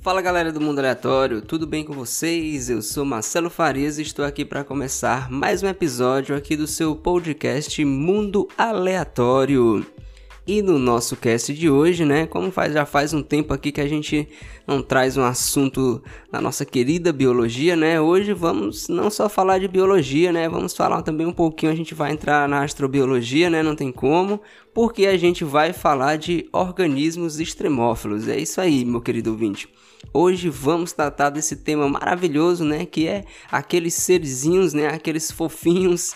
Fala galera do Mundo Aleatório, tudo bem com vocês? Eu sou Marcelo Farias e estou aqui para começar mais um episódio aqui do seu podcast Mundo Aleatório. E no nosso cast de hoje, né, como faz, já faz um tempo aqui que a gente não traz um assunto da nossa querida biologia, né? Hoje vamos não só falar de biologia, né? Vamos falar também um pouquinho, a gente vai entrar na astrobiologia, né? Não tem como, porque a gente vai falar de organismos extremófilos. É isso aí, meu querido ouvinte. Hoje vamos tratar desse tema maravilhoso, né, que é aqueles serzinhos, né, aqueles fofinhos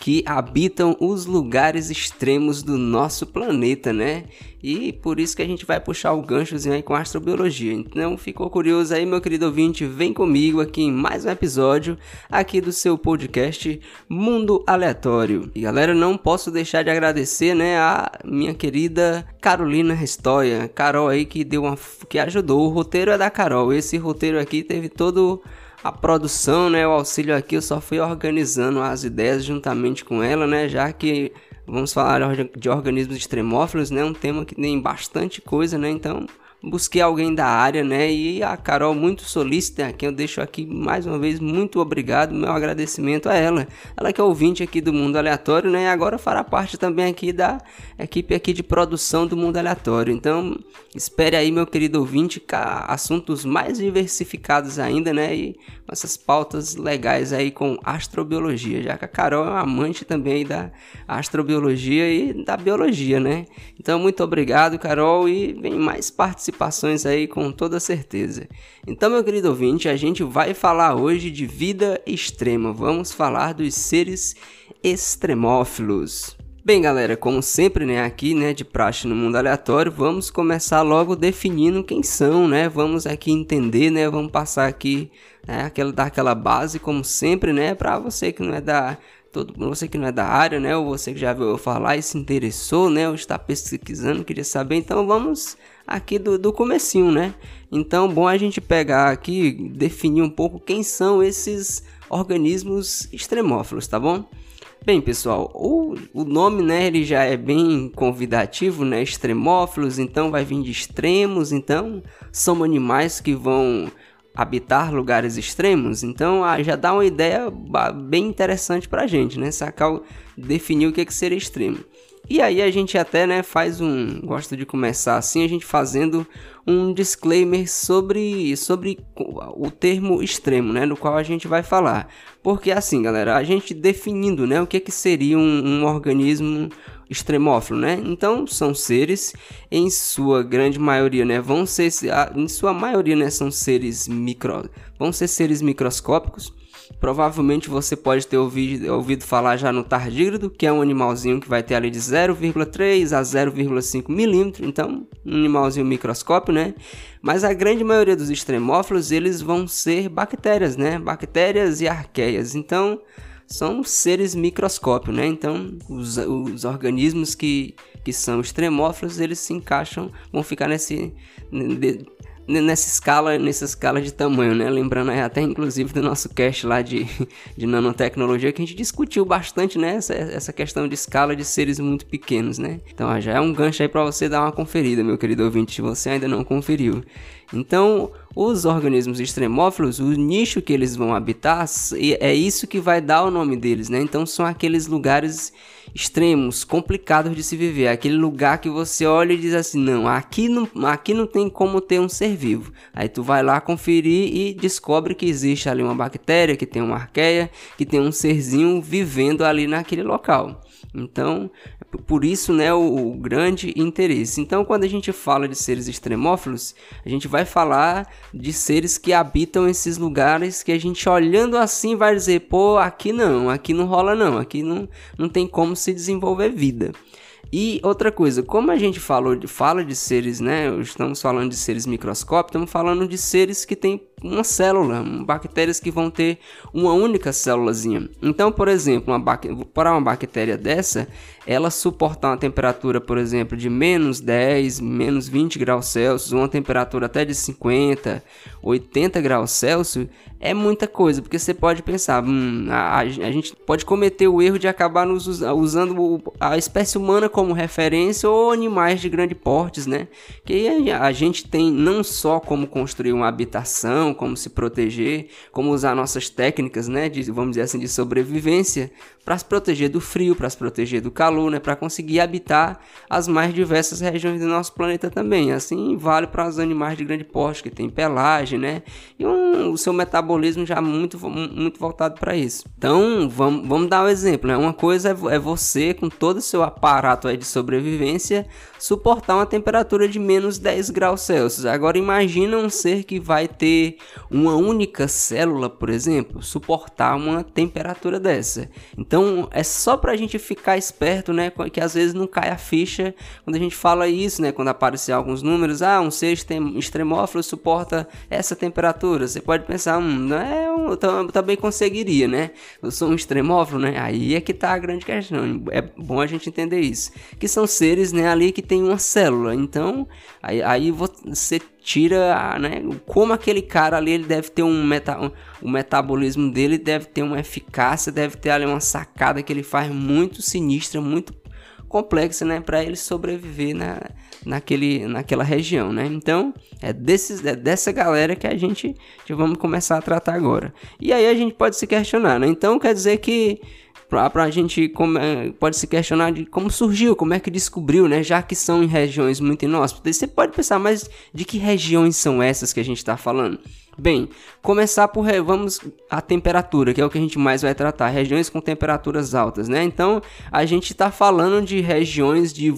que habitam os lugares extremos do nosso planeta, né? E por isso que a gente vai puxar o ganchozinho aí com astrobiologia. Então, ficou curioso aí, meu querido ouvinte? Vem comigo aqui em mais um episódio aqui do seu podcast Mundo Aleatório. E galera, não posso deixar de agradecer, né, a minha querida Carolina Restoia, Carol aí que deu uma que ajudou. O roteiro é da Carol. Esse roteiro aqui teve todo a produção, né, o auxílio aqui eu só fui organizando as ideias juntamente com ela, né, já que vamos falar de organismos extremófilos, né, um tema que tem bastante coisa, né, então busquei alguém da área, né? E a Carol muito solícita, que eu deixo aqui mais uma vez muito obrigado, meu agradecimento a ela. Ela que é ouvinte aqui do Mundo Aleatório, né? E agora fará parte também aqui da equipe aqui de produção do Mundo Aleatório. Então, espere aí, meu querido ouvinte, assuntos mais diversificados ainda, né? E essas pautas legais aí com astrobiologia, já que a Carol é uma amante também da astrobiologia e da biologia, né? Então, muito obrigado, Carol, e vem mais participações aí com toda certeza. Então, meu querido ouvinte, a gente vai falar hoje de vida extrema. Vamos falar dos seres extremófilos. Bem, galera, como sempre, né, aqui, né, de praxe no mundo aleatório, vamos começar logo definindo quem são, né? Vamos aqui entender, né? Vamos passar aqui, né, aquela dar aquela base como sempre, né, para você que não é da todo você que não é da área, né, ou você que já viu falar e se interessou, né, ou está pesquisando, queria saber, então vamos aqui do, do comecinho, né? Então, bom a gente pegar aqui, definir um pouco quem são esses organismos extremófilos, tá bom? Bem, pessoal, o, o nome, né, ele já é bem convidativo, né, extremófilos, então vai vir de extremos, então são animais que vão habitar lugares extremos, então ah, já dá uma ideia bem interessante pra gente, né, sacar, definir o que, é que seria extremo. E aí a gente até, né, faz um, gosto de começar assim, a gente fazendo um disclaimer sobre, sobre o termo extremo, né, no qual a gente vai falar. Porque assim, galera, a gente definindo, né, o que que seria um, um organismo extremófilo, né? Então são seres, em sua grande maioria, né, vão ser, em sua maioria, né, são seres micro, vão ser seres microscópicos Provavelmente você pode ter ouvido, ouvido falar já no tardígrado, que é um animalzinho que vai ter ali de 0,3 a 0,5 milímetro, então um animalzinho microscópio, né? Mas a grande maioria dos extremófilos eles vão ser bactérias, né? Bactérias e arqueias. Então são seres microscópio, né? Então os, os organismos que, que são extremófilos eles se encaixam, vão ficar nesse nessa escala, nessa escala de tamanho, né? Lembrando até inclusive do nosso cast lá de, de nanotecnologia que a gente discutiu bastante, né? Essa, essa questão de escala de seres muito pequenos, né? Então ó, já é um gancho aí para você dar uma conferida, meu querido ouvinte, se você ainda não conferiu. Então, os organismos extremófilos, o nicho que eles vão habitar, é isso que vai dar o nome deles, né? Então, são aqueles lugares extremos, complicados de se viver, aquele lugar que você olha e diz assim: "Não, aqui não, aqui não tem como ter um ser vivo". Aí tu vai lá conferir e descobre que existe ali uma bactéria, que tem uma arqueia, que tem um serzinho vivendo ali naquele local. Então, por isso, né, o, o, grande interesse. Então, quando a gente fala de seres extremófilos, a gente vai falar de seres que habitam esses lugares que a gente olhando assim vai dizer, pô, aqui não, aqui não rola não, aqui não, não tem como se desenvolver vida. E outra coisa, como a gente falou, fala de seres, né? Estamos falando de seres microscópicos, estamos falando de seres que têm uma célula, bactérias que vão ter uma única célulazinha. Então, por exemplo, uma para uma bactéria dessa, ela suportar uma temperatura, por exemplo, de menos 10, menos 20 graus Celsius, uma temperatura até de 50, 80 graus Celsius, é muita coisa, porque você pode pensar, hum, a, a, gente pode cometer o erro de acabar nos usando a espécie humana como referência ou animais de grande portes, né? Que a, a gente tem não só como construir uma habitação, como se proteger, como usar nossas técnicas, né, de, vamos dizer assim, de sobrevivência, para se proteger do frio, para se proteger do calor, né, para conseguir habitar as mais diversas regiões do nosso planeta também. Assim vale para os animais de grande porte que tem pelagem, né, e um, o seu metabolismo já muito muito voltado para isso. Então vamos, vamos dar um exemplo, né? Uma coisa é, é você com todo o seu aparato aí de sobrevivência suportar uma temperatura de menos 10 graus Celsius. Agora imagina um ser que vai ter uma única célula, por exemplo, suportar uma temperatura dessa. Então é só para a gente ficar esperto, né? Que às vezes não cai a ficha quando a gente fala isso, né? Quando aparecer alguns números, ah, um ser extremófilo suporta essa temperatura. Você pode pensar, hum, não é, eu também conseguiria, né? Eu sou um extremófilo, né? Aí é que tá a grande questão. É bom a gente entender isso. Que são seres, né, ali que tem uma célula. Então, aí, aí você tira, né, como aquele cara ali ele deve ter um, meta, o metabolismo dele deve ter uma eficácia, deve ter ali uma sacada que ele faz muito sinistra, muito complexa, né, para ele sobreviver na, naquele, naquela região, né? Então, é, desses, é dessa galera que a gente vamos começar a tratar agora. E aí a gente pode se questionar, né? Então, quer dizer que para a gente como, pode se questionar de como surgiu, como é que descobriu, né? Já que são em regiões muito inóspitas. Você pode pensar, mas de que regiões são essas que a gente está falando? Bem, começar por vamos a temperatura, que é o que a gente mais vai tratar, regiões com temperaturas altas, né? Então, a gente está falando de regiões de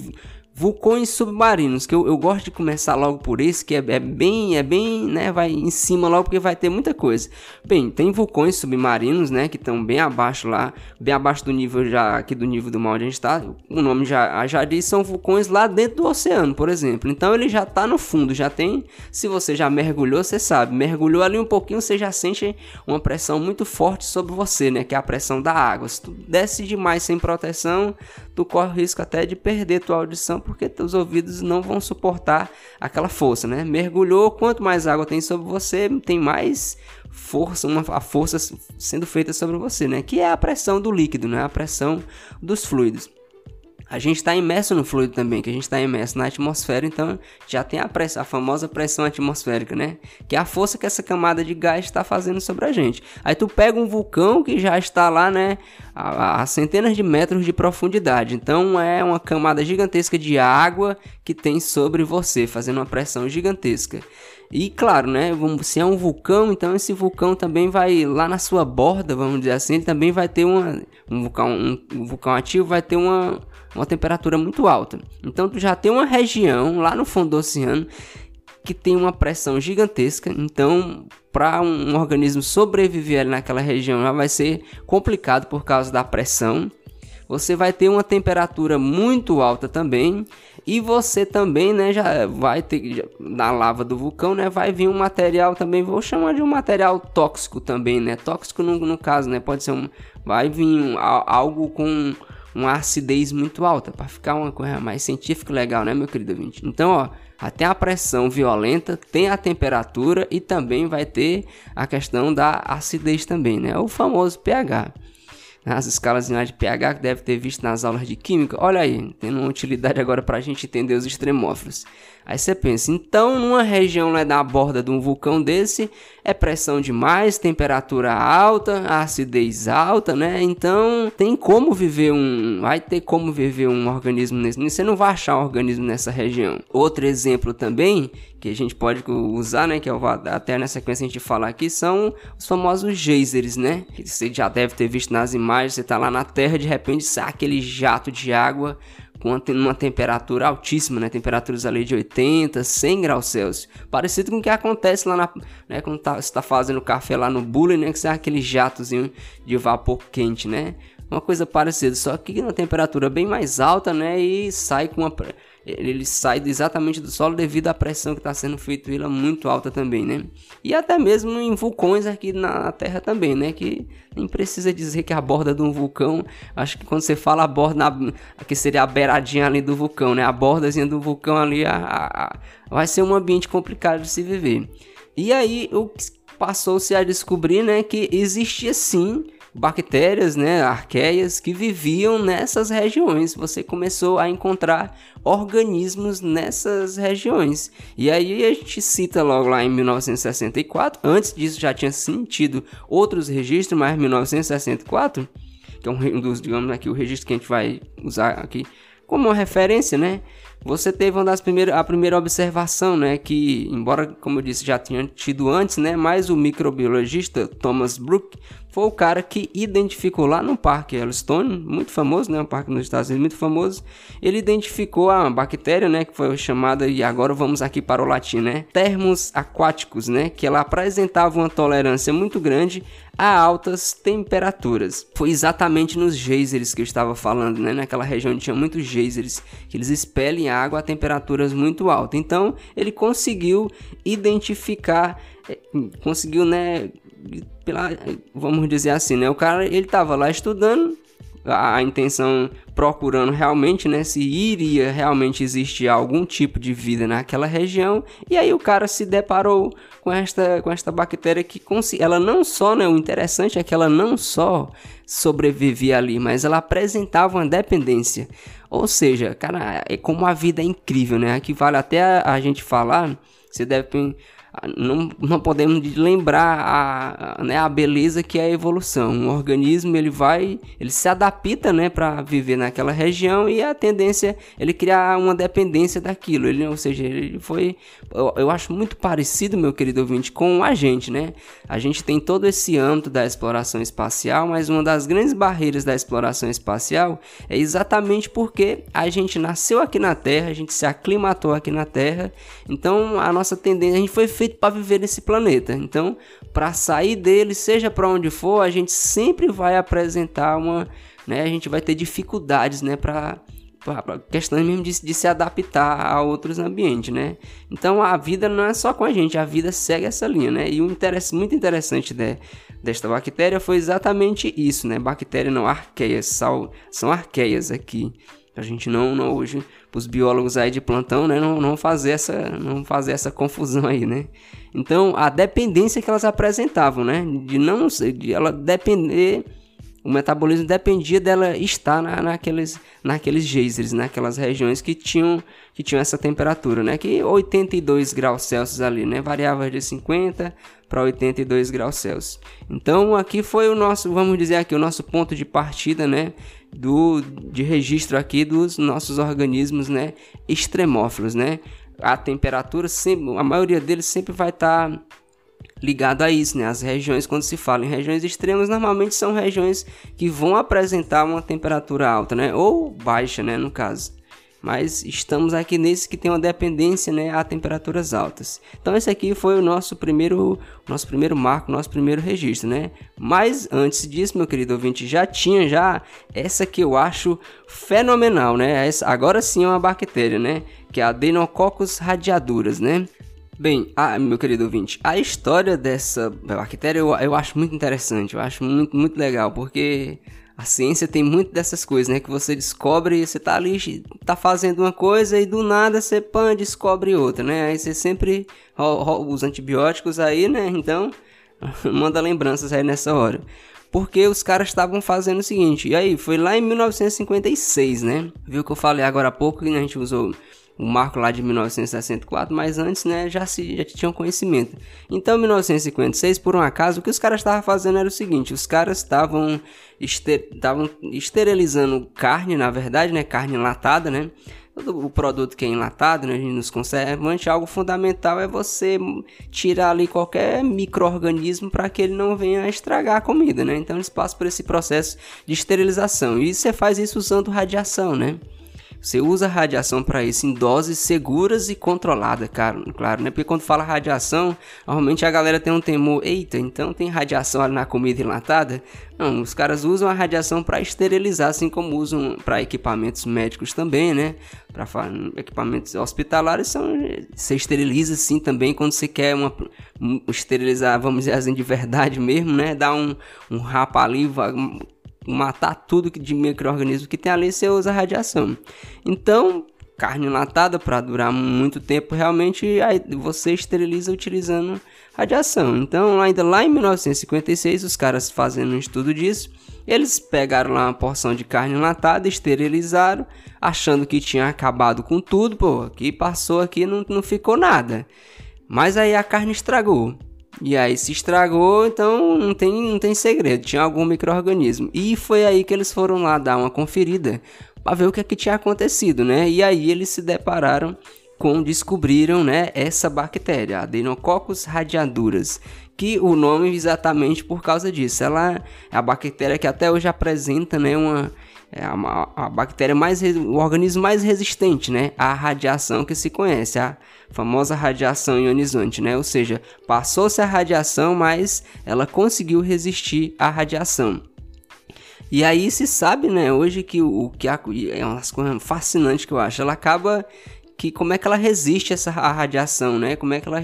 vulcões submarinos, que eu, eu gosto de começar logo por esse, que é, é, bem, é bem, né, vai em cima logo porque vai ter muita coisa. Bem, tem vulcões submarinos, né, que estão bem abaixo lá, bem abaixo do nível já, aqui do nível do mar onde a gente está. O nome já, já diz, são vulcões lá dentro do oceano, por exemplo. Então ele já está no fundo, já tem, se você já mergulhou, você sabe, mergulhou ali um pouquinho, você já sente uma pressão muito forte sobre você, né, que é a pressão da água. Se tu desce demais sem proteção, tu corre o risco até de perder tua audição porque teus ouvidos não vão suportar aquela força, né? Mergulhou, quanto mais água tem sobre você, tem mais força, uma, a força sendo feita sobre você, né? Que é a pressão do líquido, né? A pressão dos fluidos. A gente está imerso no fluido também, que a gente está imerso na atmosfera, então já tem a, pressão, a famosa pressão atmosférica, né? Que é a força que essa camada de gás está fazendo sobre a gente. Aí tu pega um vulcão que já está lá, né? A, a, centenas de metros de profundidade. Então é uma camada gigantesca de água que tem sobre você, fazendo uma pressão gigantesca. E claro, né? Se é um vulcão, então esse vulcão também vai lá na sua borda, vamos dizer assim, ele também vai ter uma. Um vulcão, um, um vulcão ativo vai ter uma uma temperatura muito alta. Então tu já tem uma região lá no fundo do oceano que tem uma pressão gigantesca. Então, para um, um organismo sobreviver naquela região, já vai ser complicado por causa da pressão. Você vai ter uma temperatura muito alta também e você também, né, já vai ter já, na lava do vulcão, né, vai vir um material também, vou chamar de um material tóxico também, né? Tóxico no, no caso, né, pode ser um vai vir um, algo com uma acidez muito alta, para ficar uma coisa mais científica legal, né, meu querido ouvinte? Então, ó, até a pressão violenta, tem a temperatura e também vai ter a questão da acidez também, né? O famoso pH. As escalas de pH que deve ter visto nas aulas de química. Olha aí, tendo uma utilidade agora para a gente entender os extremófilos. Aí você pensa, então numa região lá da borda de um vulcão desse, é pressão demais, temperatura alta, acidez alta, né? Então tem como viver um, vai ter como viver um organismo nesse, você não vai achar um organismo nessa região. Outro exemplo também que a gente pode usar, né, que eu vou até na sequência a gente falar aqui, são os famosos geysers, né? Que você já deve ter visto nas imagens, você tá lá na Terra, de repente sai aquele jato de água com uma temperatura altíssima, né? Temperaturas ali de 80, 100 graus Celsius. Parecido com o que acontece lá na, né? Quando tá, você está fazendo café lá no bule, né? Que sai aquele jatozinho de vapor quente, né? Uma coisa parecida, só que na temperatura bem mais alta, né? E sai com uma ele sai exatamente do solo devido à pressão que está sendo feita ele muito alta também, né? E até mesmo em vulcões aqui na Terra também, né? Que nem precisa dizer que a borda de um vulcão, acho que quando você fala a borda, que seria a beiradinha ali do vulcão, né? A bordazinha do vulcão ali, a, a, a, vai ser um ambiente complicado de se viver. E aí o passou-se a descobrir, né, que existia sim bactérias, né, arqueias que viviam nessas regiões. Você começou a encontrar organismos nessas regiões. E aí a gente cita logo lá em 1964. Antes disso já tinha sentido outros registros, mas 1964, que é um dos, digamos aqui, o registro que a gente vai usar aqui como referência, né? Você teve uma das primeiras, a primeira observação, né, que embora como eu disse já tinha tido antes, né, mas o microbiologista Thomas Brook foi o cara que identificou lá no Parque Yellowstone, muito famoso, né, um parque nos Estados Unidos muito famoso, ele identificou a bactéria, né, que foi chamada e agora vamos aqui para o latim, né, termos aquáticos, né, que ela apresentava uma tolerância muito grande a altas temperaturas. Foi exatamente nos geysers que eu estava falando, né? Naquela região onde tinha muitos geysers, que eles expelem água a temperaturas muito altas. Então, ele conseguiu identificar, eh, conseguiu, né, pela, vamos dizer assim, né? O cara, ele estava lá estudando, a, intenção procurando realmente, né, se iria realmente existir algum tipo de vida naquela região. E aí o cara se deparou com esta, com esta bactéria que ela não só, né, o interessante é que ela não só sobrevivia ali, mas ela apresentava uma dependência. Ou seja, cara, é como a vida é incrível, né? Aqui vale até a gente falar, você deve não, não podemos lembrar a, né, a beleza que é a evolução. Um organismo ele vai, ele se adapta, né, para viver naquela região e a tendência ele criar uma dependência daquilo. Ele, ou seja, ele foi, eu, eu acho muito parecido, meu querido ouvinte, com a gente, né? A gente tem todo esse âmbito da exploração espacial, mas uma das grandes barreiras da exploração espacial é exatamente porque a gente nasceu aqui na Terra, a gente se aclimatou aqui na Terra, então a nossa tendência, a gente foi feito feito para viver nesse planeta. Então, para sair dele, seja para onde for, a gente sempre vai apresentar uma, né, a gente vai ter dificuldades, né, para questão mesmo de, de, se adaptar a outros ambientes, né? Então a vida não é só com a gente, a vida segue essa linha, né? E o interesse muito interessante de, desta bactéria foi exatamente isso, né? Bactéria não, arqueias, sal, são arqueias aqui. A gente não, não hoje, os biólogos aí de plantão, né, não, não fazer essa, não fazer essa confusão aí, né? Então, a dependência que elas apresentavam, né, de não, de ela depender, o metabolismo dependia dela estar na, naqueles, naqueles geysers, naquelas regiões que tinham, que tinham essa temperatura, né, que 82 graus Celsius ali, né, variava de 50 para 82 graus Celsius. Então, aqui foi o nosso, vamos dizer aqui, o nosso ponto de partida, né, do, de registro aqui dos nossos organismos, né, extremófilos, né? A temperatura sempre, a maioria deles sempre vai estar tá ligado a isso, né? As regiões quando se fala em regiões extremas, normalmente são regiões que vão apresentar uma temperatura alta, né? Ou baixa, né, no caso mas estamos aqui nesse que tem uma dependência né, a temperaturas altas. Então esse aqui foi o nosso primeiro, nosso primeiro marco, nosso primeiro registro, né? Mas antes disso, meu querido ouvinte, já tinha já essa que eu acho fenomenal, né? Essa, agora sim é uma bactéria, né? Que é a Adeinococcus radiaduras, né? Bem, ah, meu querido ouvinte, a história dessa bactéria eu, eu acho muito interessante, eu acho muito, muito legal, porque a ciência tem muito dessas coisas, né? Que você descobre, você tá ali, tá fazendo uma coisa e do nada você pan, descobre outra, né? Aí você sempre os antibióticos aí, né? Então, manda lembranças aí nessa hora. Porque os caras estavam fazendo o seguinte, e aí, foi lá em 1956, né? Viu que eu falei agora há pouco que a gente usou o marco lá de 1964, mas antes, né, já se já tinham conhecimento. Então, em 1956, por um acaso, o que os caras estavam fazendo era o seguinte: os caras estavam ester esterilizando carne, na verdade, né, carne enlatada, né? Todo o produto que é enlatado, né, nos conservantes, algo fundamental é você tirar ali qualquer microorganismo para que ele não venha estragar a comida, né? Então eles passam por esse processo de esterilização. E você faz isso usando radiação, né? Você usa radiação para isso em doses seguras e controladas, cara, claro, né? Porque quando fala radiação, normalmente a galera tem um temor, eita, então tem radiação ali na comida enlatada? Não, os caras usam a radiação para esterilizar, assim como usam para equipamentos médicos também, né? Para equipamentos hospitalares são você esteriliza assim também quando você quer uma esterilizar, vamos dizer assim de verdade mesmo, né? Dar um um rapa ali, matar tudo de microorganismo que tem ali, você usa radiação. Então, carne enlatada para durar muito tempo, realmente aí você esteriliza utilizando radiação. Então, ainda lá em 1956, os caras fazendo um estudo disso, eles pegaram lá uma porção de carne enlatada, esterilizaram, achando que tinha acabado com tudo, pô, que passou aqui não, não ficou nada. Mas aí a carne estragou. E aí se estragou, então não tem, não tem segredo, tinha algum microorganismo. E foi aí que eles foram lá dar uma conferida para ver o que, é que tinha acontecido, né? E aí eles se depararam com descobriram, né, essa bactéria, Adenococcus radiaduras, que o nome exatamente por causa disso. Ela é a bactéria que até hoje apresenta, né, uma é a, a, bactéria mais o organismo mais resistente, né, à radiação que se conhece, a famosa radiação ionizante, né? Ou seja, passou-se a radiação, mas ela conseguiu resistir à radiação. E aí se sabe, né, hoje que o que é uma coisa fascinante que eu acho, ela acaba que como é que ela resiste essa a radiação, né? Como é que ela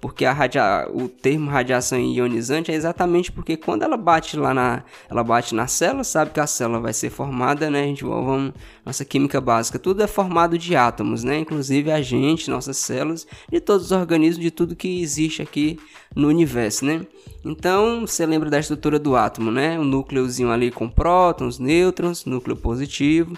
porque a radia... o termo radiação ionizante é exatamente porque quando ela bate lá na ela bate na célula, sabe que a célula vai ser formada, né? A gente vamos nossa química básica, tudo é formado de átomos, né? Inclusive a gente, nossas células, de todos os organismos, de tudo que existe aqui no universo, né? Então, você lembra da estrutura do átomo, né? O núcleozinho ali com prótons, nêutrons, núcleo positivo,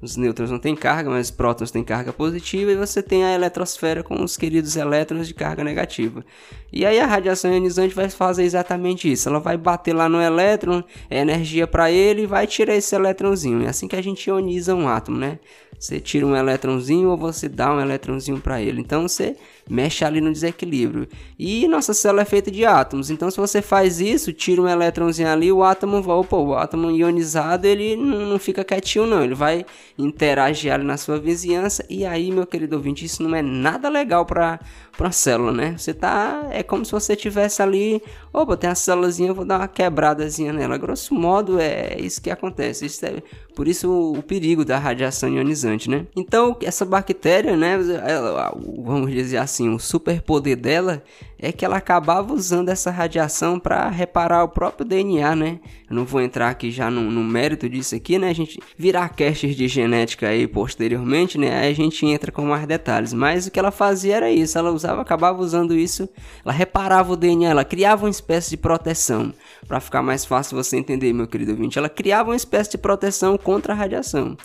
os nêutrons não têm carga, mas os prótons têm carga positiva e você tem a eletrosfera com os queridos elétrons de carga negativa. E aí a radiação ionizante vai fazer exatamente isso. Ela vai bater lá no elétron, é energia para ele e vai tirar esse elétronzinho. É assim que a gente ioniza um átomo, né? Você tira um elétronzinho ou você dá um elétronzinho para ele. Então você mexe ali no desequilíbrio. E nossa célula é feita de átomos. Então se você faz isso, tira um elétronzinho ali, o átomo, opa, o átomo ionizado, ele não, não fica quietinho não. Ele vai interagir ali na sua vizinhança. E aí, meu querido ouvinte, isso não é nada legal para para uma célula, né? Você tá é como se você tivesse ali, opa, tem a célulazinha, vou dar uma quebradazinha nela. Grosso modo é isso que acontece. Isso é, por isso o, o perigo da radiação ionizante, né? Então, essa bactéria, né, ela, vamos dizer assim, o superpoder dela é que ela acabava usando essa radiação para reparar o próprio DNA, né? Eu não vou entrar aqui já no, no, mérito disso aqui, né? A gente virar castes de genética aí posteriormente, né? Aí a gente entra com mais detalhes. Mas o que ela fazia era isso, ela acabava usando isso, ela reparava o DNA, ela criava uma espécie de proteção. Para ficar mais fácil você entender, meu querido ouvinte, ela criava uma espécie de proteção contra a radiação.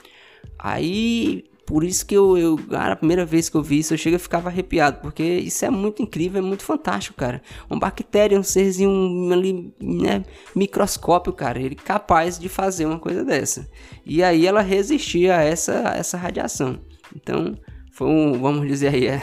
Aí por isso que eu, eu, cara, a primeira vez que eu vi isso, eu chego e ficava arrepiado, porque isso é muito incrível, é muito fantástico, cara. Uma bactéria, um serzinho ali, né, microscópio, cara, ele capaz de fazer uma coisa dessa. E aí ela resistia a essa, a essa radiação. Então, foi um, vamos dizer aí, é,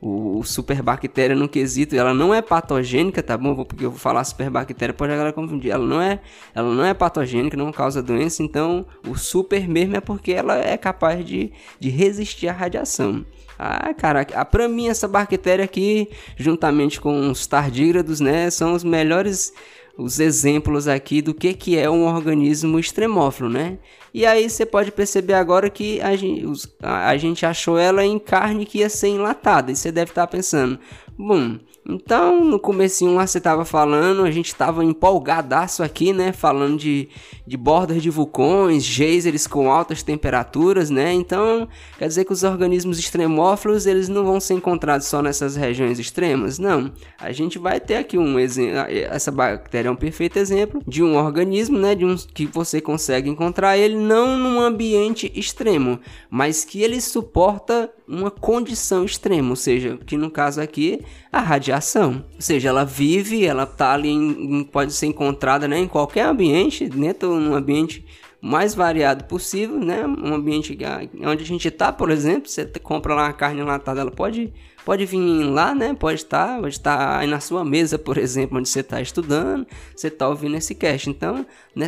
o, o superbactéria no quesito, ela não é patogênica, tá bom? Porque eu vou falar superbactéria, pode a galera confundir. Ela não é, ela não é patogênica, não causa doença, então o super mesmo é porque ela é capaz de, de resistir à radiação. Ah, cara, pra mim essa bactéria aqui, juntamente com os tardígrados, né, são os melhores os exemplos aqui do que, que é um organismo extremófilo, né? E aí você pode perceber agora que a gente, a gente achou ela em carne que ia ser enlatada. E você deve estar pensando, bom, então, no comecinho lá você tava falando, a gente tava empolgadaço aqui, né? Falando de, de bordas de vulcões, geysers com altas temperaturas, né? Então, quer dizer que os organismos extremófilos, eles não vão ser encontrados só nessas regiões extremas? Não. A gente vai ter aqui um exemplo, essa bactéria é um perfeito exemplo de um organismo, né? De um que você consegue encontrar ele não num ambiente extremo, mas que ele suporta uma condição extrema, ou seja, que no caso aqui a radiação, ou seja, ela vive, ela tá ali, em, pode ser encontrada né, em qualquer ambiente, dentro de um ambiente mais variado possível, né? Um ambiente onde a gente está, por exemplo, você compra lá uma carne enlatada, ela pode, pode vir lá, né? Pode estar, pode estar aí na sua mesa, por exemplo, onde você está estudando, você está ouvindo esse cast. Então,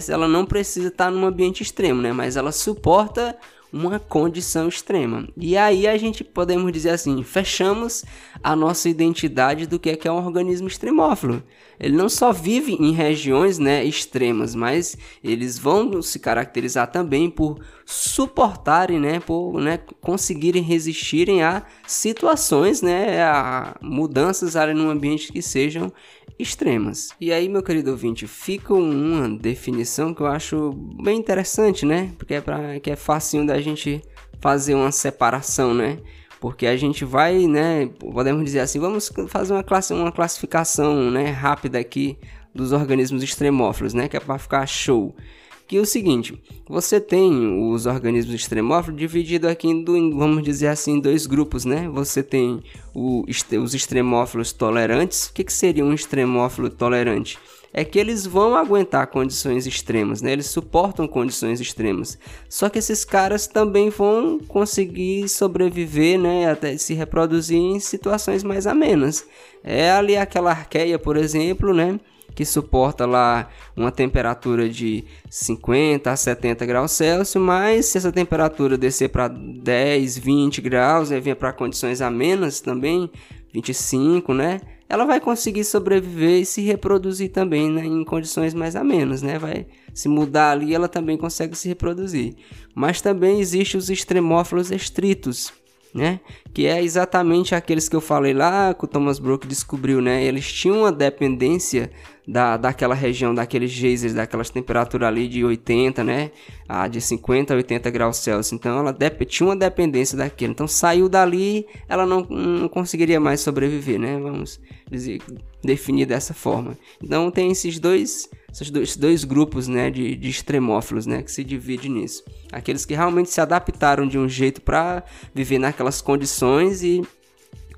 ela não precisa estar num ambiente extremo, né? Mas ela suporta uma condição extrema. E aí a gente podemos dizer assim, fechamos a nossa identidade do que é que é um organismo extremófilo. Ele não só vive em regiões né, extremas, mas eles vão se caracterizar também por suportarem, né, por né, conseguirem resistirem a situações, né, a mudanças ali num ambiente que sejam extremas. E aí, meu querido ouvinte, fica uma definição que eu acho bem interessante, né? Porque é, pra, que é facinho da gente fazer uma separação, né? Porque a gente vai, né, podemos dizer assim, vamos fazer uma, classe, uma classificação, né, rápida aqui dos organismos extremófilos, né, que é para ficar show. Que é o seguinte, você tem os organismos extremófilos dividido aqui em, vamos dizer assim, dois grupos, né? Você tem o, os extremófilos tolerantes. O que, que seria um extremófilo tolerante? é que eles vão aguentar condições extremas, né? Eles suportam condições extremas. Só que esses caras também vão conseguir sobreviver, né? Até se reproduzir em situações mais amenas. É ali aquela arqueia, por exemplo, né? Que suporta lá uma temperatura de 50 a 70 graus Celsius, mas se essa temperatura descer para 10, 20 graus, né, venha para condições amenas também, 25, né? ela vai conseguir sobreviver e se reproduzir também né, em condições mais amenas, né? Vai se mudar ali, ela também consegue se reproduzir. Mas também existem os extremófilos estritos, né? Que é exatamente aqueles que eu falei lá, que o Thomas Brook descobriu, né? Eles tinham uma dependência da, daquela região, daqueles geysers, daquelas temperaturas ali de 80, né? Ah, de 50 a 80 graus Celsius. Então ela tinha uma dependência daquilo. Então saiu dali, ela não, não conseguiria mais sobreviver, né? Vamos dizer, definir dessa forma. Então tem esses dois esses dois, dois grupos né, de, de extremófilos né, que se dividem nisso. Aqueles que realmente se adaptaram de um jeito para viver naquelas condições e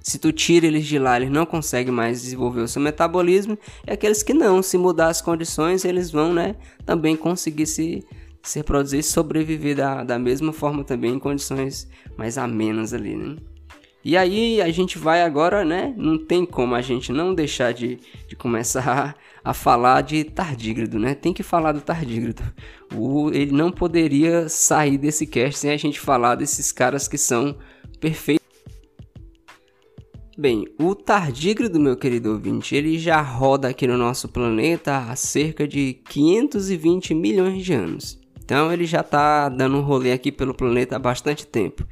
se tu tira eles de lá, eles não conseguem mais desenvolver o seu metabolismo. E aqueles que não, se mudar as condições, eles vão né, também conseguir se, se reproduzir e sobreviver da, da mesma forma também em condições mais amenas ali, né? E aí a gente vai agora, né? Não tem como a gente não deixar de, de começar a, falar de tardígrado, né? Tem que falar do tardígrado. O, ele não poderia sair desse cast sem a gente falar desses caras que são perfeitos. Bem, o tardígrado, meu querido ouvinte, ele já roda aqui no nosso planeta há cerca de 520 milhões de anos. Então ele já está dando um rolê aqui pelo planeta há bastante tempo.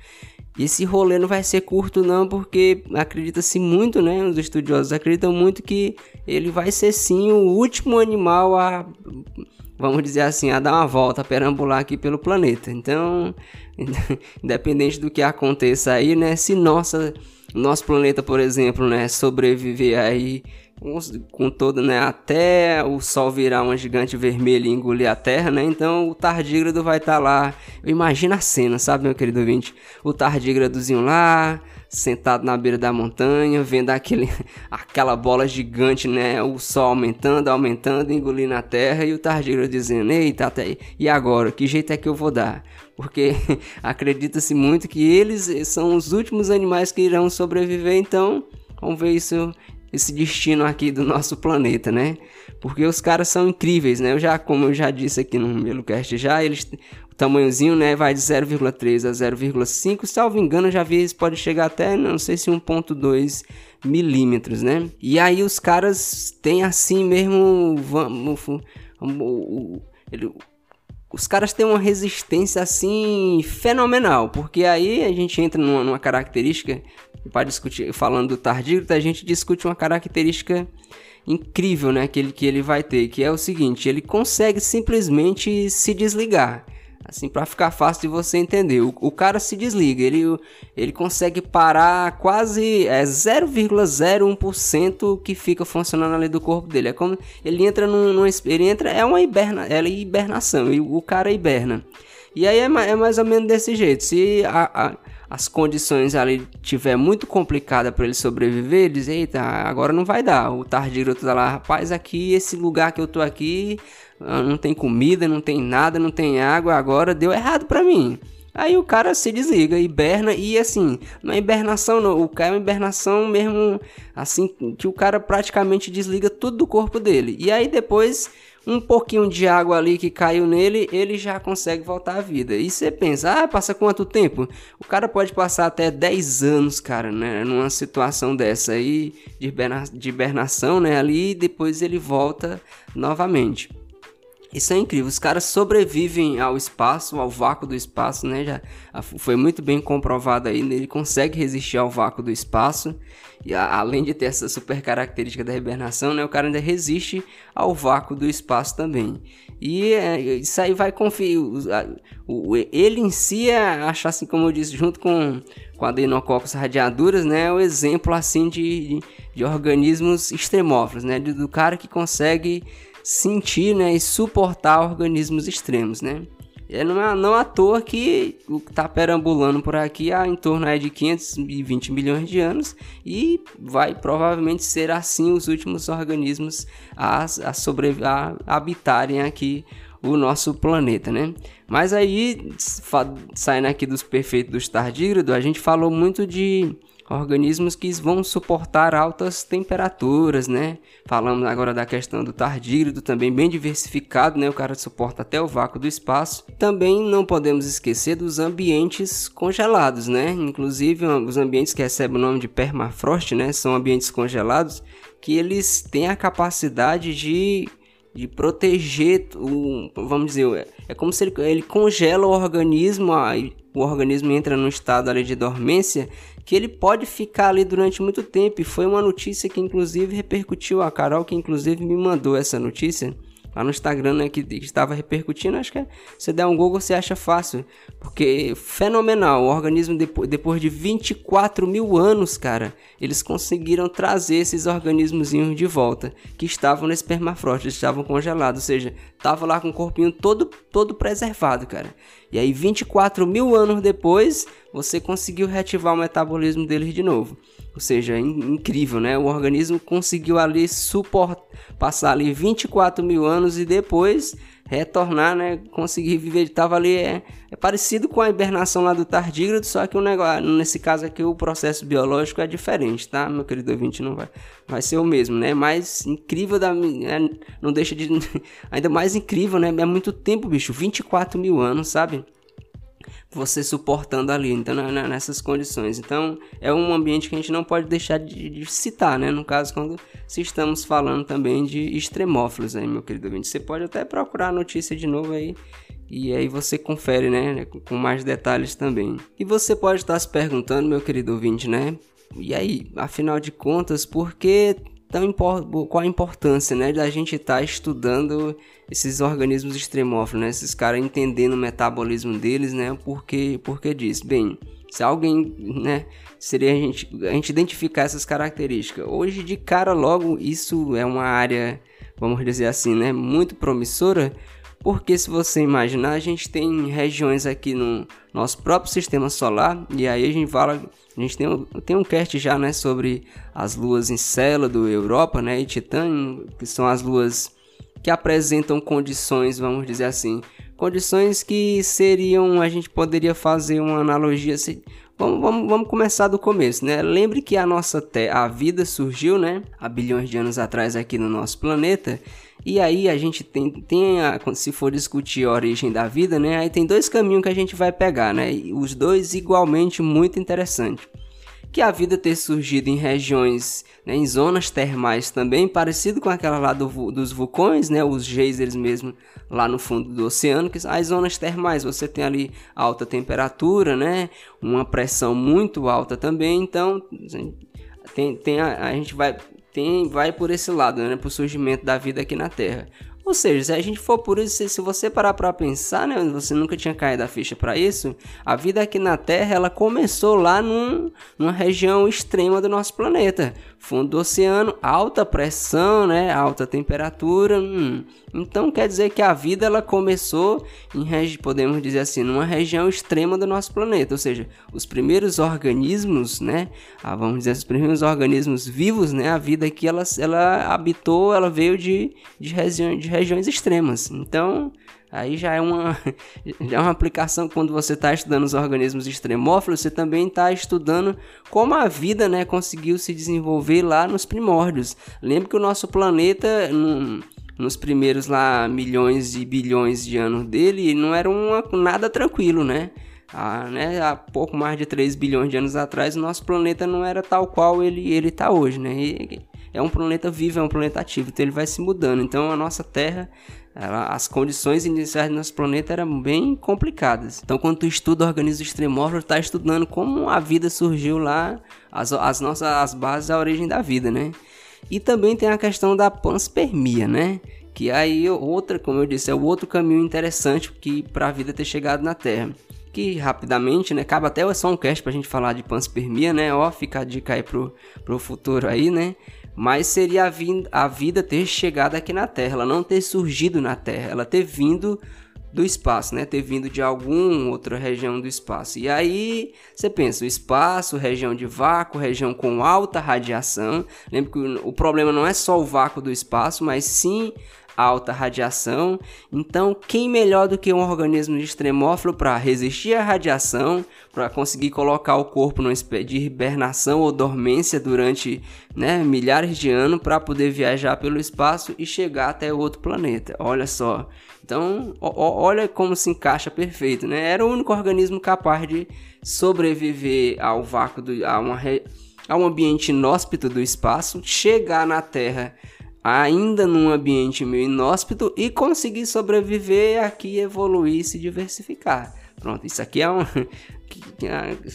E esse rolê não vai ser curto não, porque acredita-se muito, né? Os estudiosos acreditam muito que ele vai ser sim o último animal a, vamos dizer assim, a dar uma volta, a perambular aqui pelo planeta. Então, independente do que aconteça aí, né? Se nossa, nosso planeta, por exemplo, né, sobreviver aí com todo, né, até o sol virar uma gigante vermelha e engolir a terra, né? Então o tardígrado vai estar tá lá. Eu imagino a cena, sabe, meu querido ouvinte? O tardígradozinho lá, sentado na beira da montanha, vendo aquele, aquela bola gigante, né? O sol aumentando, aumentando, engolindo a terra e o tardígrado dizendo: Eita, até e agora? Que jeito é que eu vou dar? Porque acredita-se muito que eles são os últimos animais que irão sobreviver, então vamos ver isso esse destino aqui do nosso planeta, né? Porque os caras são incríveis, né? Eu já, como eu já disse aqui no Melocast já, eles o tamanhozinho, né, vai de 0,3 a 0,5, salvo engano, já vi, pode chegar até, não sei se 1.2 milímetros, né? E aí os caras têm assim mesmo, vamos, ele, os caras têm uma resistência assim fenomenal, porque aí a gente entra numa, numa característica para discutir, falando do tardígrado, a gente discute uma característica incrível, né, que ele, que ele vai ter, que é o seguinte, ele consegue simplesmente se desligar. Assim, para ficar fácil de você entender, o, o, cara se desliga, ele, ele consegue parar quase é 0,01% que fica funcionando ali do corpo dele. É como ele entra num, num ele entra é uma hiberna, é hibernação, e o cara hiberna. E aí é, é mais ou menos desse jeito. Se a, a as condições ali tiver muito complicada para ele sobreviver, ele diz, eita, agora não vai dar. O tardígrado tá lá, rapaz, aqui, esse lugar que eu tô aqui, ah, não tem comida, não tem nada, não tem água, agora deu errado para mim. Aí o cara se desliga, hiberna e assim, não é hibernação não, o cara é uma hibernação mesmo assim, que o cara praticamente desliga tudo do corpo dele. E aí depois um pouquinho de água ali que caiu nele, ele já consegue voltar à vida. E você pensa, ah, passa quanto tempo? O cara pode passar até 10 anos, cara, né? Numa situação dessa aí de, hibernação, né? Ali e depois ele volta novamente. Isso é incrível. Os caras sobrevivem ao espaço, ao vácuo do espaço, né? Já foi muito bem comprovado aí. Né? Ele consegue resistir ao vácuo do espaço. E a, além de ter essa super característica da hibernação, né? O cara ainda resiste ao vácuo do espaço também. E é, isso aí vai conferir. Ele em si, é, acho assim como eu disse, junto com, com adenococcus radiaduras, né? É o exemplo assim de, de, de organismos extremófilos, né? Do, do cara que consegue sentir né, e suportar organismos extremos, né? É não, é, não à toa que está perambulando por aqui há em torno aí de 520 milhões de anos e vai provavelmente ser assim os últimos organismos a, a, sobre, a habitarem aqui o nosso planeta, né? Mas aí, saindo aqui dos perfeitos do tardígrado, a gente falou muito de organismos que vão suportar altas temperaturas, né? Falamos agora da questão do tardígrado, também bem diversificado, né? O cara suporta até o vácuo do espaço. Também não podemos esquecer dos ambientes congelados, né? Inclusive os ambientes que recebem o nome de permafrost, né? São ambientes congelados que eles têm a capacidade de de proteger o, vamos dizer, é como se ele, ele congela o organismo, o organismo entra num estado ali de dormência que ele pode ficar ali durante muito tempo. E foi uma notícia que inclusive repercutiu a Carol, que inclusive me mandou essa notícia lá no Instagram, né, que, estava repercutindo, acho que é, se der um Google você acha fácil, porque fenomenal, o organismo depois, depois de 24 mil anos, cara, eles conseguiram trazer esses organismos de volta, que estavam nesse permafrost, estavam congelados, ou seja, tava lá com o corpinho todo, todo preservado, cara. E aí 24 mil anos depois, você conseguiu reativar o metabolismo deles de novo. Ou seja, incrível, né? O organismo conseguiu ali suportar, passar ali 24 mil anos e depois retornar, né? Conseguir viver. Estava ali, é, é, parecido com a hibernação lá do tardígrado, só que o negócio, nesse caso aqui o processo biológico é diferente, tá? Meu querido ouvinte, não vai, vai ser o mesmo, né? Mas incrível, da, é, não deixa de. Ainda mais incrível, né? É muito tempo, bicho, 24 mil anos, sabe? Você suportando ali, então nessas condições. Então é um ambiente que a gente não pode deixar de, de citar, né? No caso quando se estamos falando também de extremófilos aí, meu querido ouvinte. Você pode até procurar a notícia de novo aí e aí você confere, né, com mais detalhes também. E você pode estar se perguntando, meu querido ouvinte, né? E aí, afinal de contas, por que tão qual a importância, né, da gente estar tá estudando esses organismos extremófilos, né, esses caras entendendo o metabolismo deles, né, porque, porque diz, bem, se alguém, né, seria a gente, a gente identificar essas características. Hoje, de cara logo, isso é uma área, vamos dizer assim, né, muito promissora, porque se você imaginar, a gente tem regiões aqui no nosso próprio sistema solar, e aí a gente fala, a gente tem, tem um cast já, né, sobre as luas Encélado, Europa, né, e Titã, que são as luas que apresentam condições, vamos dizer assim, condições que seriam, a gente poderia fazer uma analogia assim, Vamos, vamos, vamos, começar do começo, né? Lembre que a nossa a vida surgiu, né? Há bilhões de anos atrás aqui no nosso planeta e aí a gente tem, tem a, se for discutir a origem da vida, né? Aí tem dois caminhos que a gente vai pegar, né? E os dois igualmente muito interessantes. Que a vida ter surgido em regiões, né, em zonas termais também, parecido com aquela lá do, dos vulcões, né? Os geysers mesmo lá no fundo do oceano, que as zonas termais, você tem ali alta temperatura, né? Uma pressão muito alta também, então tem, tem a, a gente vai tem, vai por esse lado, né? Pro surgimento da vida aqui na Terra. Ou seja, se a gente for por isso, se você parar para pensar, né, você nunca tinha caído a ficha para isso, a vida aqui na Terra, ela começou lá num, numa região extrema do nosso planeta. Fundo do oceano, alta pressão, né, alta temperatura. Hum. Então quer dizer que a vida ela começou em podemos dizer assim, numa região extrema do nosso planeta, ou seja, os primeiros organismos, né, ah, vamos dizer os primeiros organismos vivos, né, a vida aqui ela, ela habitou, ela veio de, de, região, de regiões extremas. Então, aí já é uma, já é uma aplicação quando você está estudando os organismos extremófilos, você também está estudando como a vida né, conseguiu se desenvolver lá nos primórdios. Lembre que o nosso planeta, nos primeiros lá milhões e bilhões de anos dele, não era uma, nada tranquilo, né? Há, né, há pouco mais de 3 bilhões de anos atrás, o nosso planeta não era tal qual ele ele está hoje, né? E, é um planeta vivo, é um planeta ativo, então ele vai se mudando. Então a nossa Terra, as condições iniciais do nosso planeta eram bem complicadas. Então quando tu estuda organismos extremófilos, está estudando como a vida surgiu lá, as, as nossas as bases, a origem da vida, né? E também tem a questão da panspermia, né? Que aí outra, como eu disse, é o outro caminho interessante para a vida ter chegado na Terra. Que rapidamente, né? Cabe até só um cast pra gente falar de panspermia, né? Ó, fica a dica aí pro, pro futuro aí, né? Mas seria a, a vida ter chegado aqui na Terra, ela não ter surgido na Terra, ela ter vindo do espaço, né? Ter vindo de alguma outra região do espaço. E aí você pensa, o espaço, região de vácuo, região com alta radiação. Lembra que o, o problema não é só o vácuo do espaço, mas sim alta radiação. Então, quem melhor do que um organismo extremófilo para resistir à radiação, para conseguir colocar o corpo numa espécie de hibernação ou dormência durante né, milhares de anos para poder viajar pelo espaço e chegar até outro planeta? Olha só. Então, olha como se encaixa perfeito, né? Era o único organismo capaz de sobreviver ao vácuo, do, a, uma, a um ambiente inóspito do espaço, chegar na Terra ainda num ambiente meio inóspito e conseguir sobreviver aqui, evoluir e se diversificar. Pronto, isso aqui é um.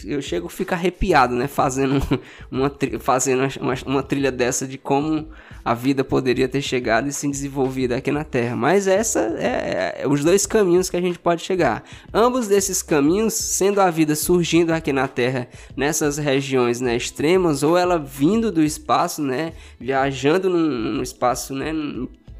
Eu chego a ficar arrepiado, né? Fazendo uma, fazendo uma trilha dessa de como a vida poderia ter chegado e se desenvolvido aqui na Terra. Mas essa é, é, os dois caminhos que a gente pode chegar. Ambos desses caminhos, sendo a vida surgindo aqui na Terra nessas regiões né, extremas, ou ela vindo do espaço, né, viajando no, no espaço, né,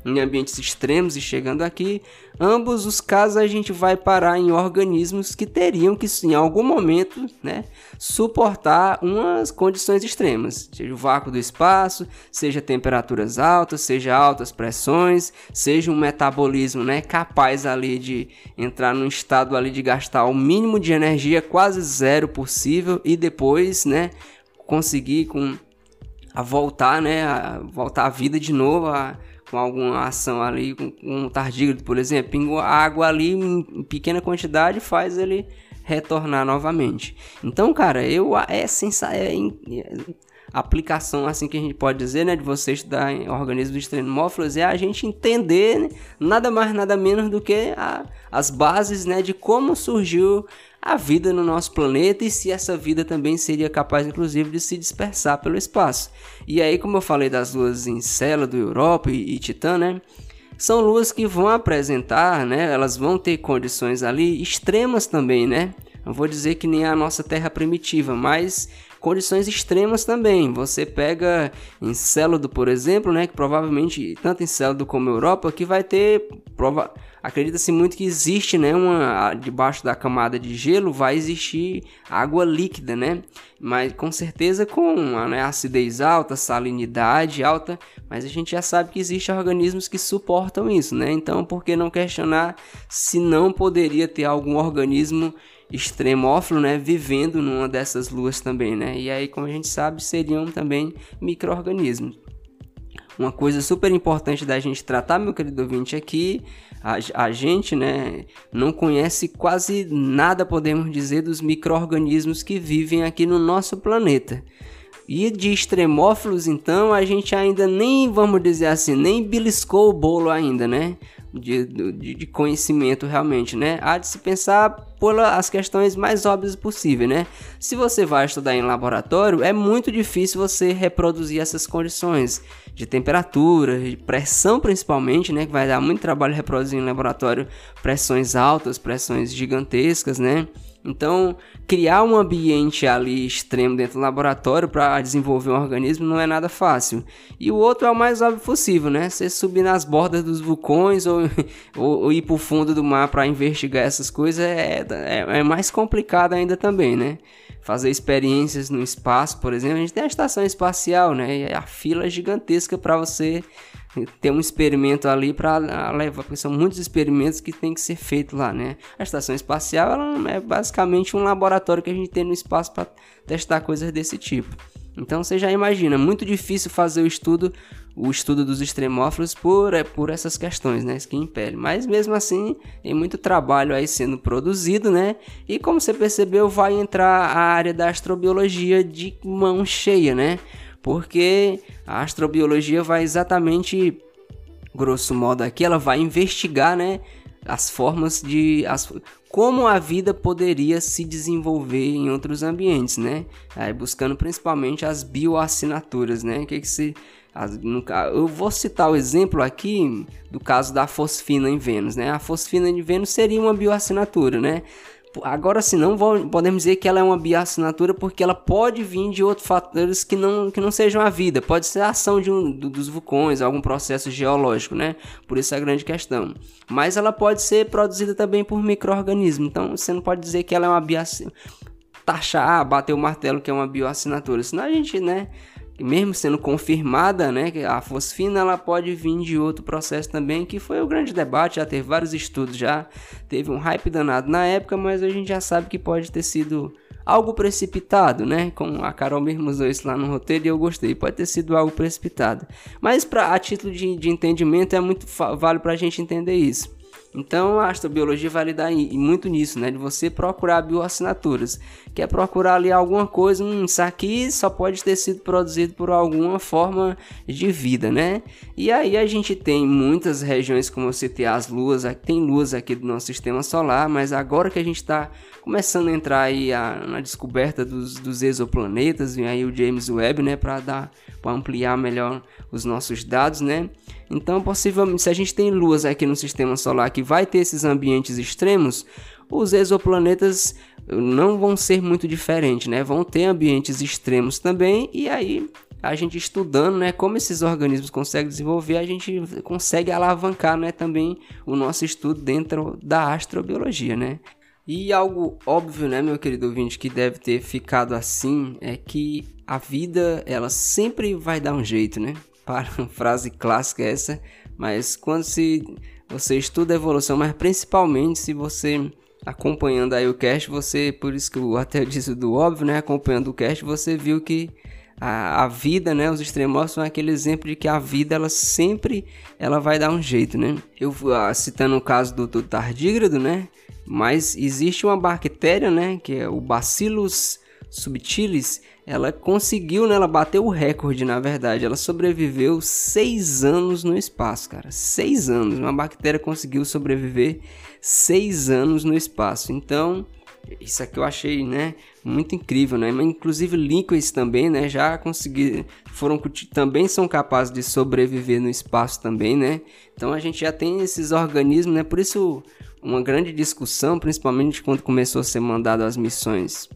em ambientes extremos e chegando aqui, ambos os casos a gente vai parar em organismos que teriam que em algum momento, né, suportar umas condições extremas, seja o vácuo do espaço, seja temperaturas altas, seja altas pressões, seja um metabolismo, né, capaz ali de entrar num estado ali de gastar o mínimo de energia quase zero possível e depois, né, conseguir com a voltar, né, a voltar à vida de novo, a com alguma ação ali, com, um tardígrado, por exemplo, pingou água ali em pequena quantidade faz ele retornar novamente. Então, cara, eu é sensacional. É, é, aplicação assim que a gente pode dizer, né, de você estudar em organismos extremófilos é a gente entender né, nada mais nada menos do que a, as bases, né, de como surgiu a vida no nosso planeta e se essa vida também seria capaz, inclusive, de se dispersar pelo espaço. E aí, como eu falei das luas do Europa e, e Titã, né? São luas que vão apresentar, né? Elas vão ter condições ali extremas também, né? Não vou dizer que nem a nossa Terra primitiva, mas condições extremas também. Você pega Encélado, por exemplo, né, que provavelmente tanto Encélado como Europa que vai ter prova acredita-se muito que existe, né, uma debaixo da camada de gelo vai existir água líquida, né? Mas com certeza com né, acidez alta, salinidade alta, mas a gente já sabe que existem organismos que suportam isso, né? Então, por que não questionar se não poderia ter algum organismo extremófilo, né, vivendo numa dessas luas também, né? E aí, como a gente sabe, seriam também microorganismos. Uma coisa super importante da gente tratar, meu querido ouvinte, aqui a, a gente né, não conhece quase nada, podemos dizer, dos micro-organismos que vivem aqui no nosso planeta. E de extremófilos, então, a gente ainda nem, vamos dizer assim, nem beliscou o bolo ainda, né? De, de, de conhecimento realmente, né? Há de se pensar pelas questões mais óbvias possível, né? Se você vai estudar em laboratório, é muito difícil você reproduzir essas condições de temperatura, de pressão principalmente, né? Que vai dar muito trabalho reproduzir em laboratório pressões altas, pressões gigantescas, né? Então, criar um ambiente ali extremo dentro do laboratório para desenvolver um organismo não é nada fácil. E o outro é o mais óbvio possível, né? Você subir nas bordas dos vulcões ou, ou, ou ir para o fundo do mar para investigar essas coisas é, é, é mais complicado ainda também, né? fazer experiências no espaço, por exemplo, a gente tem a estação espacial, né? E a fila gigantesca para você ter um experimento ali para levar, porque são muitos experimentos que tem que ser feito lá, né? A estação espacial ela é basicamente um laboratório que a gente tem no espaço para testar coisas desse tipo. Então você já imagina, muito difícil fazer o estudo o estudo dos extremófilos por, é, por essas questões, né, que impele. Mas mesmo assim, tem muito trabalho aí sendo produzido, né? E como você percebeu, vai entrar a área da astrobiologia de mão cheia, né? Porque a astrobiologia vai exatamente, grosso modo aqui, ela vai investigar, né, as formas de as, como a vida poderia se desenvolver em outros ambientes, né? Aí buscando principalmente as bioassinaturas, né? Que que se eu vou citar o exemplo aqui do caso da fosfina em Vênus, né? A fosfina em Vênus seria uma bioassinatura, né? Agora sim, não podemos dizer que ela é uma bioassinatura porque ela pode vir de outros fatores que não, que não sejam a vida. Pode ser a ação de um, dos vulcões, algum processo geológico, né? Por isso é a grande questão. Mas ela pode ser produzida também por micro-organismos. Então você não pode dizer que ela é uma bioassinatura. Taxar, bater o martelo que é uma bioassinatura. Senão a gente, né? Mesmo sendo confirmada, né, a fosfina ela pode vir de outro processo também, que foi o grande debate, já teve vários estudos já, teve um hype danado na época, mas a gente já sabe que pode ter sido algo precipitado, né, como a Carol mesmo usou isso lá no roteiro e eu gostei, pode ter sido algo precipitado, mas para a título de, de entendimento é muito vale para a gente entender isso. Então a astrobiologia vai lidar muito nisso, né? De você procurar bioassinaturas. Que é procurar ali alguma coisa, hum, isso aqui só pode ter sido produzido por alguma forma de vida, né? E aí a gente tem muitas regiões, como eu citei, as luas, tem luas aqui do nosso sistema solar, mas agora que a gente está começando a entrar aí a, na descoberta dos, dos exoplanetas, e aí o James Webb, né? Para dar, para ampliar melhor os nossos dados, né? Então, possivelmente, se a gente tem luas aqui no sistema solar que vai ter esses ambientes extremos, os exoplanetas não vão ser muito diferentes, né? Vão ter ambientes extremos também, e aí a gente estudando, né, como esses organismos conseguem desenvolver, a gente consegue alavancar, né, também o nosso estudo dentro da astrobiologia, né? E algo óbvio, né, meu querido ouvinte, que deve ter ficado assim, é que a vida, ela sempre vai dar um jeito, né? Para frase clássica essa, mas quando se você estuda evolução, mas principalmente se você acompanhando aí o cast, você, por isso que eu até disse do óbvio, né, acompanhando o cast, você viu que a, a vida, né, os extremos são aquele exemplo de que a vida ela sempre ela vai dar um jeito, né? Eu ah, citando o caso do, do tardígrado, né? Mas existe uma bactéria, né, que é o Bacillus subtilis, ela conseguiu, né? Ela bateu o recorde, na verdade. Ela sobreviveu seis anos no espaço, cara. Seis anos. Uma bactéria conseguiu sobreviver seis anos no espaço. Então, isso aqui eu achei, né? Muito incrível, né? Mas, inclusive líquids também, né? Já conseguiram, foram também são capazes de sobreviver no espaço também, né? Então a gente já tem esses organismos, né? Por isso uma grande discussão, principalmente quando começou a ser mandado as missões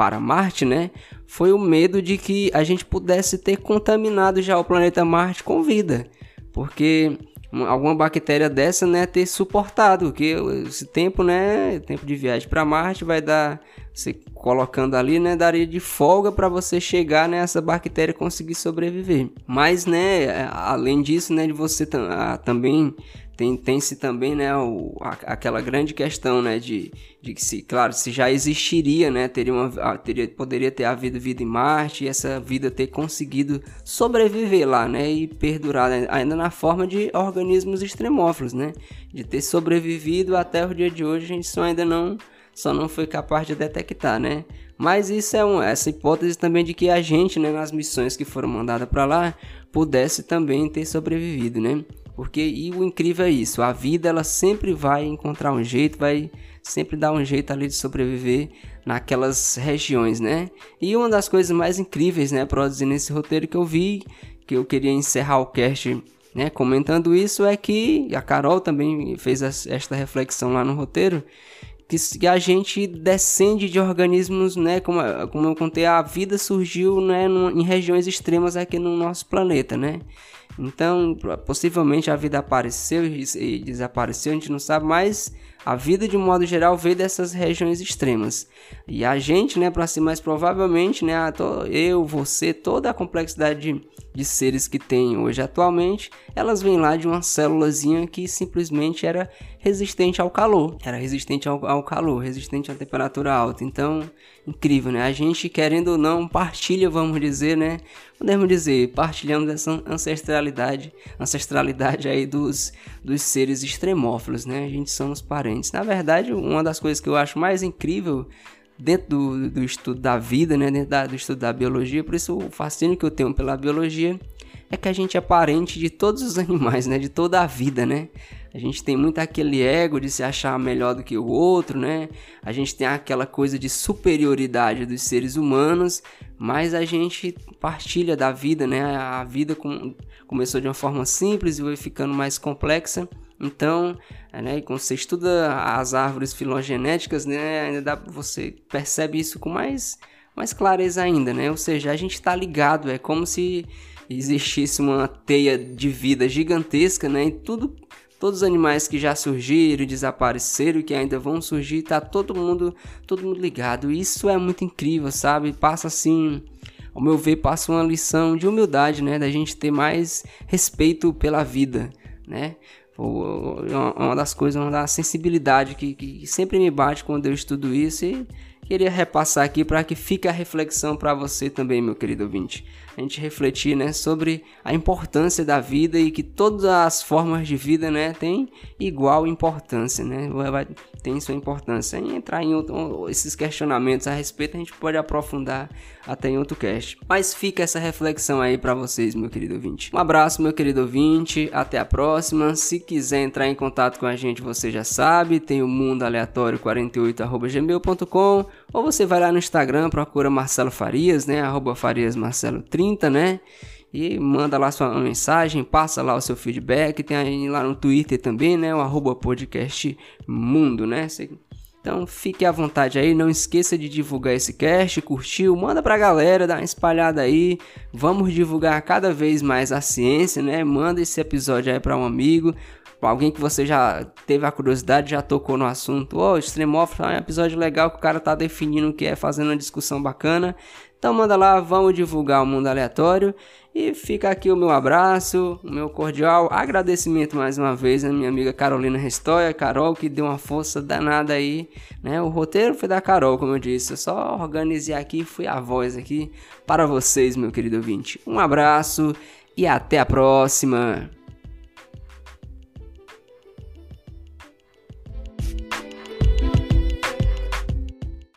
para Marte, né? Foi o medo de que a gente pudesse ter contaminado já o planeta Marte com vida, porque alguma bactéria dessa, né, ter suportado, que esse tempo, né, tempo de viagem para Marte vai dar, você colocando ali, né, daria de folga para você chegar nessa né, bactéria conseguir sobreviver. Mas, né, além disso, né, de você também tem, tem-se também, né, o, a, aquela grande questão, né, de, de que se, claro, se já existiria, né, teria uma, teria, poderia ter havido vida em Marte e essa vida ter conseguido sobreviver lá, né, e perdurar né, ainda na forma de organismos extremófilos, né, de ter sobrevivido até o dia de hoje, a gente só ainda não, só não foi capaz de detectar, né. Mas isso é um, essa hipótese também de que a gente, né, nas missões que foram mandadas para lá, pudesse também ter sobrevivido, né. Porque e o incrível é isso, a vida ela sempre vai encontrar um jeito, vai sempre dar um jeito ali de sobreviver naquelas regiões, né? E uma das coisas mais incríveis, né, produzindo esse roteiro que eu vi, que eu queria encerrar o cast, né, comentando isso é que a Carol também fez esta reflexão lá no roteiro, que a gente descende de organismos, né, como, como eu contei, a vida surgiu, né, em regiões extremas aqui no nosso planeta, né? Então, possivelmente a vida apareceu e desapareceu, a gente não sabe, mas A vida, de modo geral, veio dessas regiões extremas. E a gente, né, para ser mais provavelmente, né, eu, você, toda a complexidade de, de seres que tem hoje atualmente, elas vêm lá de uma célulazinha que simplesmente era resistente ao calor. Era resistente ao, ao calor, resistente à temperatura alta. Então, incrível, né? A gente, querendo ou não, partilha, vamos dizer, né? Podemos dizer, partilhamos essa ancestralidade, ancestralidade aí dos, dos seres extremófilos, né? A gente somos parentes. Na verdade, uma das coisas que eu acho mais incrível dentro do, do estudo da vida, né? Dentro da, do estudo da biologia, por isso o fascínio que eu tenho pela biologia é que a gente é parente de todos os animais, né? De toda a vida, né? A gente tem muito aquele ego de se achar melhor do que o outro, né? A gente tem aquela coisa de superioridade dos seres humanos, mas a gente partilha da vida, né? A vida com, começou de uma forma simples e foi ficando mais complexa. Então, né, quando você estuda as árvores filogenéticas, né, ainda dá, você percebe isso com mais, mais clareza ainda, né? Ou seja, a gente está ligado, é como se existisse uma teia de vida gigantesca, né? E tudo todos os animais que já surgiram, desapareceram, que ainda vão surgir, tá todo mundo, todo mundo ligado. Isso é muito incrível, sabe? Passa assim, ao meu ver, passa uma lição de humildade, né? Da gente ter mais respeito pela vida, né? Uma das coisas, uma da sensibilidade que, que sempre me bate quando eu estudo isso e queria repassar aqui para que fique a reflexão para você também, meu querido ouvinte gente refletir, né, sobre a importância da vida e que todas as formas de vida, né, têm igual importância, né, vai, tem sua importância. E entrar em outro, esses questionamentos a respeito, a gente pode aprofundar até em outro cast. Mas fica essa reflexão aí para vocês, meu querido ouvinte. Um abraço, meu querido ouvinte, até a próxima. Se quiser entrar em contato com a gente, você já sabe, tem o mundo aleatório 48@gmail.com ou você vai lá no Instagram, procura Marcelo Farias, né, arroba Farias Marcelo 30 30, né? E manda lá sua mensagem, passa lá o seu feedback. Tem aí lá no Twitter também, né? O arroba podcast mundo, né? Então fique à vontade aí, não esqueça de divulgar esse cast, curtiu, manda pra galera, dá uma espalhada aí. Vamos divulgar cada vez mais a ciência, né? Manda esse episódio aí para um amigo, pra alguém que você já teve a curiosidade, já tocou no assunto. Ô, oh, Extremófilo é um episódio legal que o cara tá definindo o que é, fazendo uma discussão bacana. Então manda lá, vamos divulgar o mundo aleatório. E fica aqui o meu abraço, o meu cordial agradecimento mais uma vez à minha amiga Carolina Restoia, Carol, que deu uma força danada aí, né? O roteiro foi da Carol, como eu disse, eu só organizei aqui, fui a voz aqui para vocês, meu querido ouvinte. Um abraço e até a próxima!